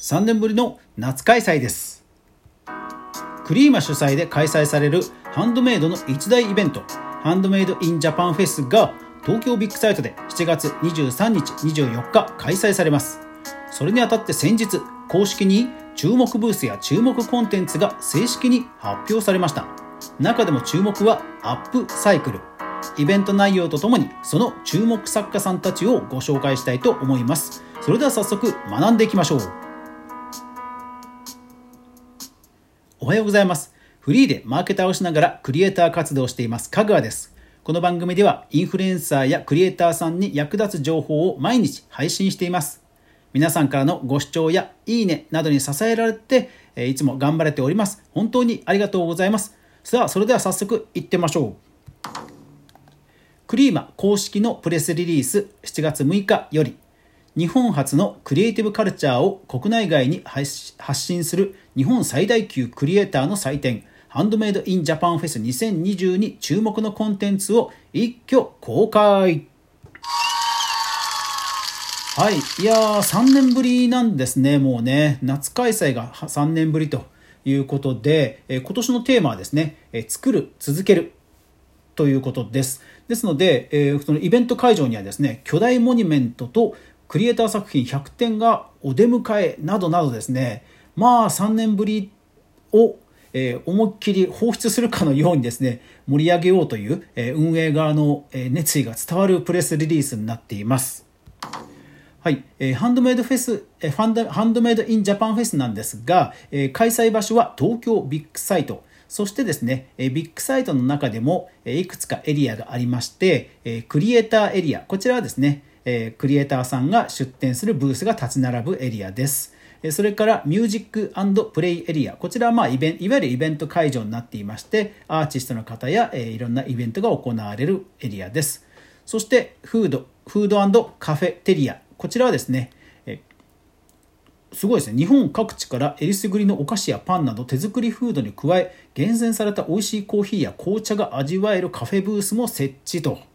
3年ぶりの夏開催です。クリーマ主催で開催されるハンドメイドの一大イベントハンドメイドインジャパンフェスが東京ビッグサイトで7月23日24日開催されます。それにあたって先日公式に注目ブースや注目コンテンツが正式に発表されました。中でも注目はアップサイクル。イベント内容とともにその注目作家さんたちをご紹介したいと思います。それでは早速学んでいきましょう。おはようございます。フリーでマーケターをしながらクリエイター活動をしています。かぐわです。この番組ではインフルエンサーやクリエイターさんに役立つ情報を毎日配信しています。皆さんからのご視聴やいいねなどに支えられていつも頑張れております。本当にありがとうございます。さあそれでは早速いってみましょう。クリーマ公式のプレスリリース7月6日より日本初のクリエイティブカルチャーを国内外に発信する日本最大級クリエイターの祭典ハンドメイドインジャパンフェス2022注目のコンテンツを一挙公開。はいいやー3年ぶりなんですねもうね。夏開催が3年ぶりということで、え今年のテーマはですね、え作る続ける。ということです。ですので、えー、そのイベント会場にはですね巨大モニュメントとクリエイター作品100点がお出迎えなどなどですね。まあ3年ぶりを、え、思いっきり放出するかのようにですね盛り上げようという、え、運営側の、え、熱意が伝わるプレスリリースになっています。はい、え、ハンドメイドフェス、え、ファンダハンドメイドインジャパンフェスなんですが、え、開催場所は東京ビッグサイト、そしてですね、ビッグサイトの中でもいくつかエリアがありまして、クリエイターエリア、こちらはですね、えクリエイターさんが出展するブースが立ち並ぶエリアです。それからミュージックプレイエリア。こちらはまあイベンいわゆるイベント会場になっていまして、アーティストの方やえいろんなイベントが行われるエリアです。そしてフード、フードカフェテリア。こちらはですね、すごいですね。日本各地からえりすぐりのお菓子やパンなど手作りフードに加え、厳選された美味しいコーヒーや紅茶が味わえるカフェブースも設置と。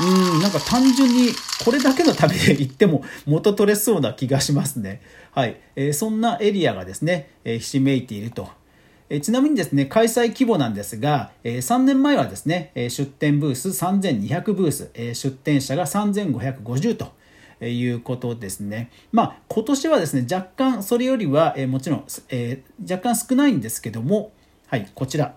うん、なんか単純にこれだけのためで行っても元取れそうな気がしますね。はい。えー、そんなエリアがですね、えー、ひしめいていると。えー、ちなみにですね、開催規模なんですが、えー、3年前はですね、えー、出店ブース3200ブース、えー、出店者が3550と。いうことですね。まあ、今年はですね、若干それよりは、えもちろん、えー、若干少ないんですけども、はい、こちら。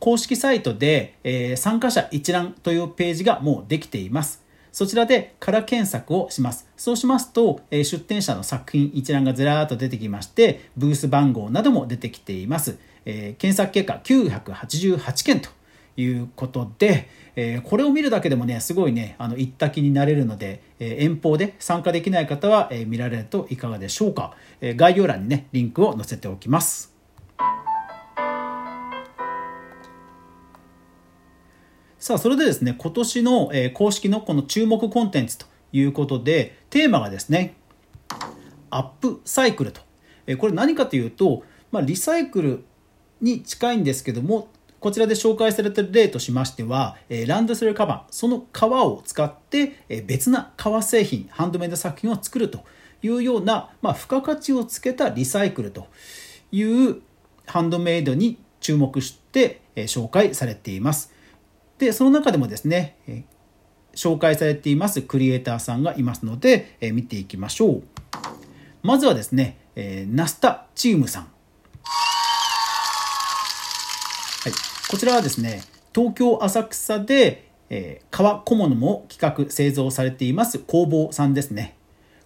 公式サイトで、えー、参加者一覧というページがもうできています。そちらで空検索をします。そうしますと、えー、出展者の作品一覧がずらーっと出てきまして、ブース番号なども出てきています。えー、検索結果988件ということで、えー、これを見るだけでもね、すごいね、あの、行った気になれるので、え、遠方で参加できない方は、え、見られるといかがでしょうか。え概要欄にね、リンクを載せておきます。さあ、それでですね、今年の、え公式のこの注目コンテンツということで、テーマがですね、アップサイクルと。えこれ何かというと、まあ、リサイクルに近いんですけども、こちらで紹介されてる例としましては、えランドセルカバン、その革を使って、え別な革製品、ハンドメイド作品を作るというような、まあ、付加価値をつけたリサイクルというハンドメイドに注目して、え紹介されています。で、その中でもですね、紹介されていますクリエイターさんがいますので、え見ていきましょう。まずはですね、えナスタチームさん。はいこちらはですね、東京浅草で、え、革小物も企画、製造されています工房さんですね。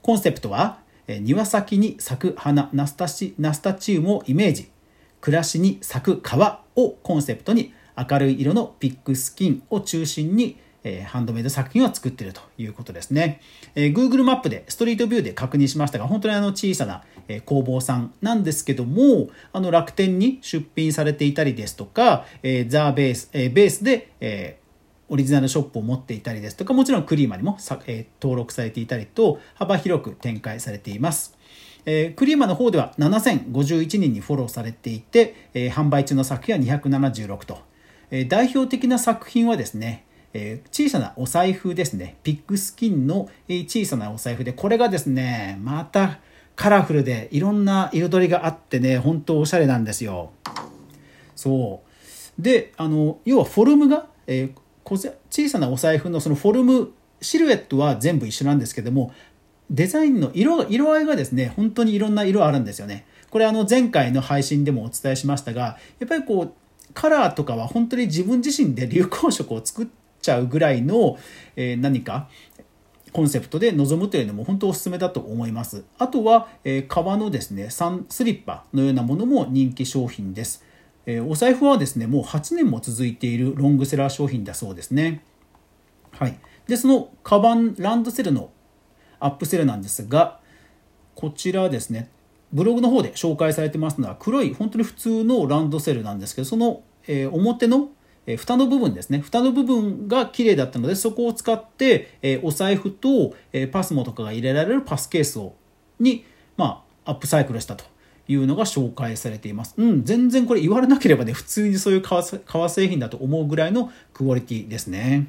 コンセプトは、え、庭先に咲く花ナスタシ、ナスタチウムをイメージ。暮らしに咲く革をコンセプトに明るい色のピックスキンを中心にえハンドメイド作品を作っているということですね。え Google マップでストリートビューで確認しましたが、本当にあの小さな、え工房さんなんですけども、あの楽天に出品されていたりですとか、えザ・ベース、えベースで、えオリジナルショップを持っていたりですとか、もちろんクリーマにもさ、え登録されていたりと、幅広く展開されています。えー、クリーマの方では7051人にフォローされていて、えー、販売中の作品は276と、え、代表的な作品はですね、え、小さなお財布ですね。ピッグスキンの、え、小さなお財布で、これがですね、またカラフルでいろんな彩りがあってね、本当おしゃれなんですよ。そう。で、あの、要はフォルムが、えー、小さなお財布のそのフォルム、シルエットは全部一緒なんですけども、デザインの色色合いがですね、本当にいろんな色あるんですよね。これあの前回の配信でもお伝えしましたが、やっぱりこう、カラーとかは本当に自分自身で流行色を作っちゃうぐらいの、え、何かコンセプトで臨むというのも本当おすすめだと思います。あとは、え、革のですね、サンスリッパのようなものも人気商品です。え、お財布はですね、もう8年も続いているロングセラー商品だそうですね。はい。で、そのカバン、ランドセルのアップセルなんですが、こちらですね、ブログの方で紹介されてますのは黒い本当に普通のランドセルなんですけど、その、えー、表のえ蓋の部分ですね。蓋の部分が綺麗だったので、そこを使って、えお財布と、えパスモとかが入れられるパスケースを、に、まあ、アップサイクルしたというのが紹介されています。うん、全然これ言われなければね、普通にそういう革製品だと思うぐらいのクオリティですね。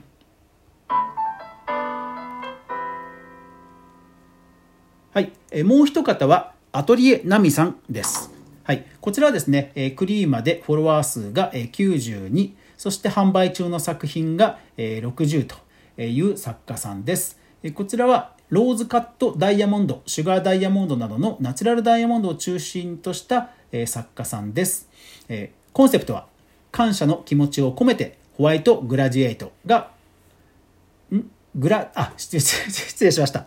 はい、えもう一方はアトリエナミさんです。はい、こちらはですね、えクリーマでフォロワー数がえ92、そして販売中の作品がえ60という作家さんですえ。こちらはローズカットダイヤモンド、シュガーダイヤモンドなどのナチュラルダイヤモンドを中心としたえ作家さんですえ。コンセプトは感謝の気持ちを込めてホワイトグラジエイトがグラ、あ、失礼失礼しました、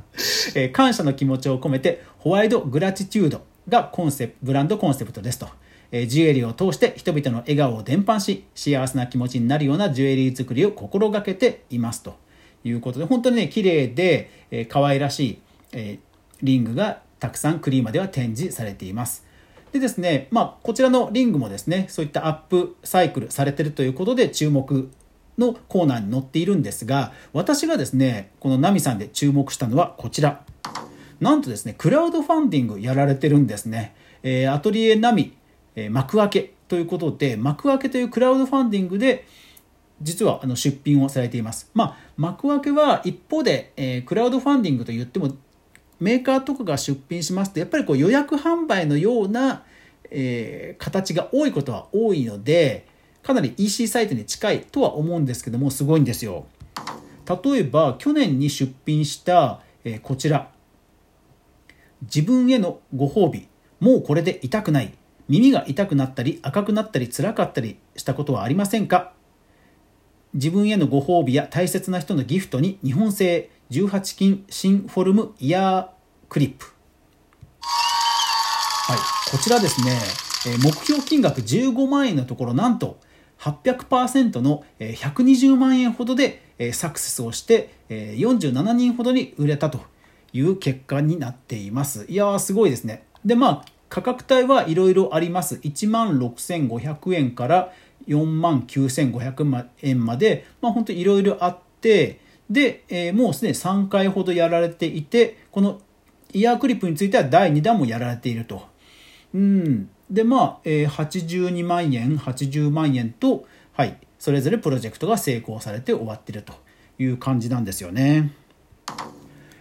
えー、感謝の気持ちを込めて、ホワイトグラチチュードがコンセプブランドコンセプトですと。えー、ジュエリーを通して人々の笑顔を伝播し、幸せな気持ちになるようなジュエリー作りを心がけていますということで、本当にね、綺麗で、えー、可愛らしい、えー、リングがたくさんクリーマでは展示されています。でですね、まあ、こちらのリングもですね、そういったアップサイクルされてるということで注目のコーナーに載っているんですが、私がですね、このナミさんで注目したのはこちら。なんとですね、クラウドファンディングやられてるんですね。えー、アトリエナミ、えー、幕開けということで、幕開けというクラウドファンディングで、実はあの出品をされています。まあ、幕開けは一方で、えー、クラウドファンディングと言っても、メーカーとかが出品しますと、やっぱりこう予約販売のような、えー、形が多いことは多いので、かなり EC サイトに近いとは思うんですけども、すごいんですよ。例えば、去年に出品した、えー、こちら。自分へのご褒美。もうこれで痛くない。耳が痛くなったり赤くなったり辛かったりしたことはありませんか？自分へのご褒美や大切な人のギフトに日本製18金新フォルムイヤークリップ。はい、こちらですね、目標金額15万円のところなんと800%の120万円ほどでサクセスをして47人ほどに売れたという結果になっています。いやーすごいですね。でまあ価格帯はいろいろあります。1万6500円から4万9500円まで、まあ本当いろいろあって、で、えー、もうすでに3回ほどやられていて、このイヤークリップについては第2弾もやられていると。うん。で、まあ、えー、82万円、80万円と、はい、それぞれプロジェクトが成功されて終わってるという感じなんですよね。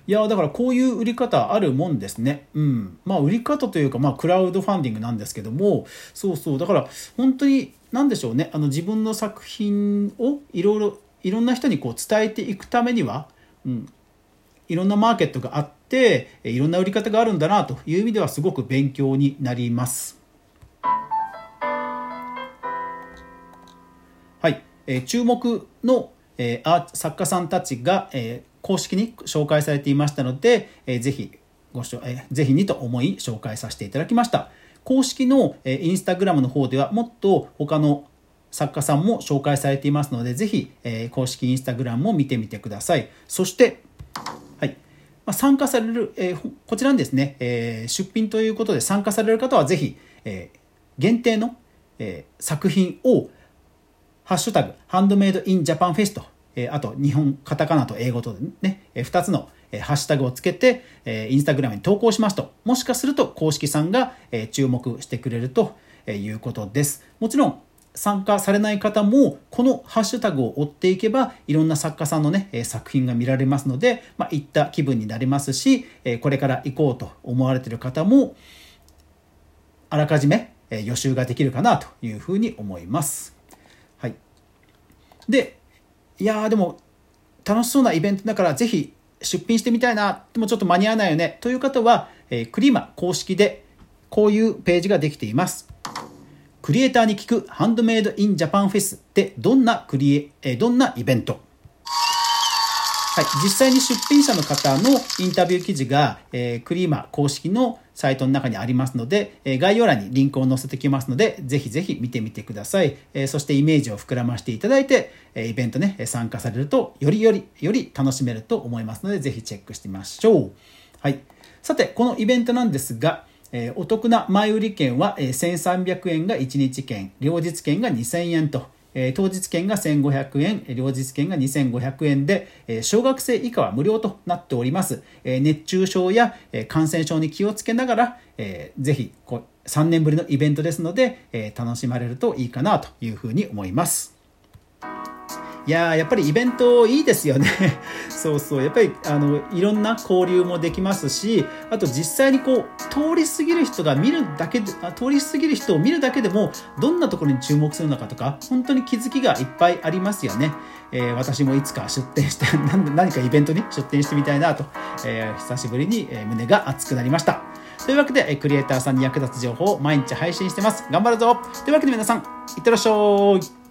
いやだからこういう売り方あるもんですね。うん。まあ売り方というか、まあクラウドファンディングなんですけども、そうそう。だから本当に何でしょうね。あの自分の作品をいろいろ、いろんな人にこう伝えていくためには、うん。いろんなマーケットがあって、いろんな売り方があるんだなという意味ではすごく勉強になります。え、注目の、えー、作家さんたちが、え、公式に紹介されていましたので、えー、ぜひごしょ、えー、ぜひにと思い紹介させていただきました。公式の、えー、インスタグラムの方ではもっと他の作家さんも紹介されていますので、ぜひ、え、公式インスタグラムも見てみてください。そして、はい。まあ、参加される、え、こちらにですね、えー、出品ということで参加される方はぜひ、え、限定の、え、作品を、ハッシュタグ、ハンドメイドインジャパンフェストえあと日本カタカナと英語とね、え2つのえハッシュタグをつけて、えインスタグラムに投稿しますと、もしかすると公式さんが、え注目してくれるということです。もちろん、参加されない方もこのハッシュタグを追っていけばいろんな作家さんのね作品が見られますので、まあ、行った気分になりますしこれから行こうと思われている方もあらかじめ予習ができるかなというふうに思います。でいやでも楽しそうなイベントだからぜひ出品してみたいなでもちょっと間に合わないよねという方は、えクリマ公式でこういうページができています。クリエイターに聞くハンドメイドインジャパンフェスってどんなクリエ、えどんなイベントはい、実際に出品者の方のインタビュー記事が、えー、クリーマ公式のサイトの中にありますので、え、概要欄にリンクを載せてきますので、ぜひぜひ見てみてください。え、そしてイメージを膨らましていただいて、えイベントね、参加されると、よりより、より楽しめると思いますので、ぜひチェックしてみましょう。はい。さて、このイベントなんですが、えお得な前売り券は、え1300円が1日券、両日券が2000円と、え当日券が1500円、両日券が2500円で、え小学生以下は無料となっております。え熱中症や、え感染症に気をつけながら、えー、ぜひこう3年ぶりのイベントですので、え楽しまれるといいかなというふうに思います。いややっぱりイベントいいですよね。そうそう。やっぱりあのいろんな交流もできますしあと実際にこう通り過ぎる人が見るだけで通り過ぎる人を見るだけでもどんなところに注目するのかとか本当に気づきがいっぱいありますよね、えー、私もいつか出店して 何かイベントに出店してみたいなと、えー、久しぶりに胸が熱くなりました。というわけで、クリエイターさんに役立つ情報を毎日配信してます。頑張るぞ。というわけで皆さん、いってらっしゃい。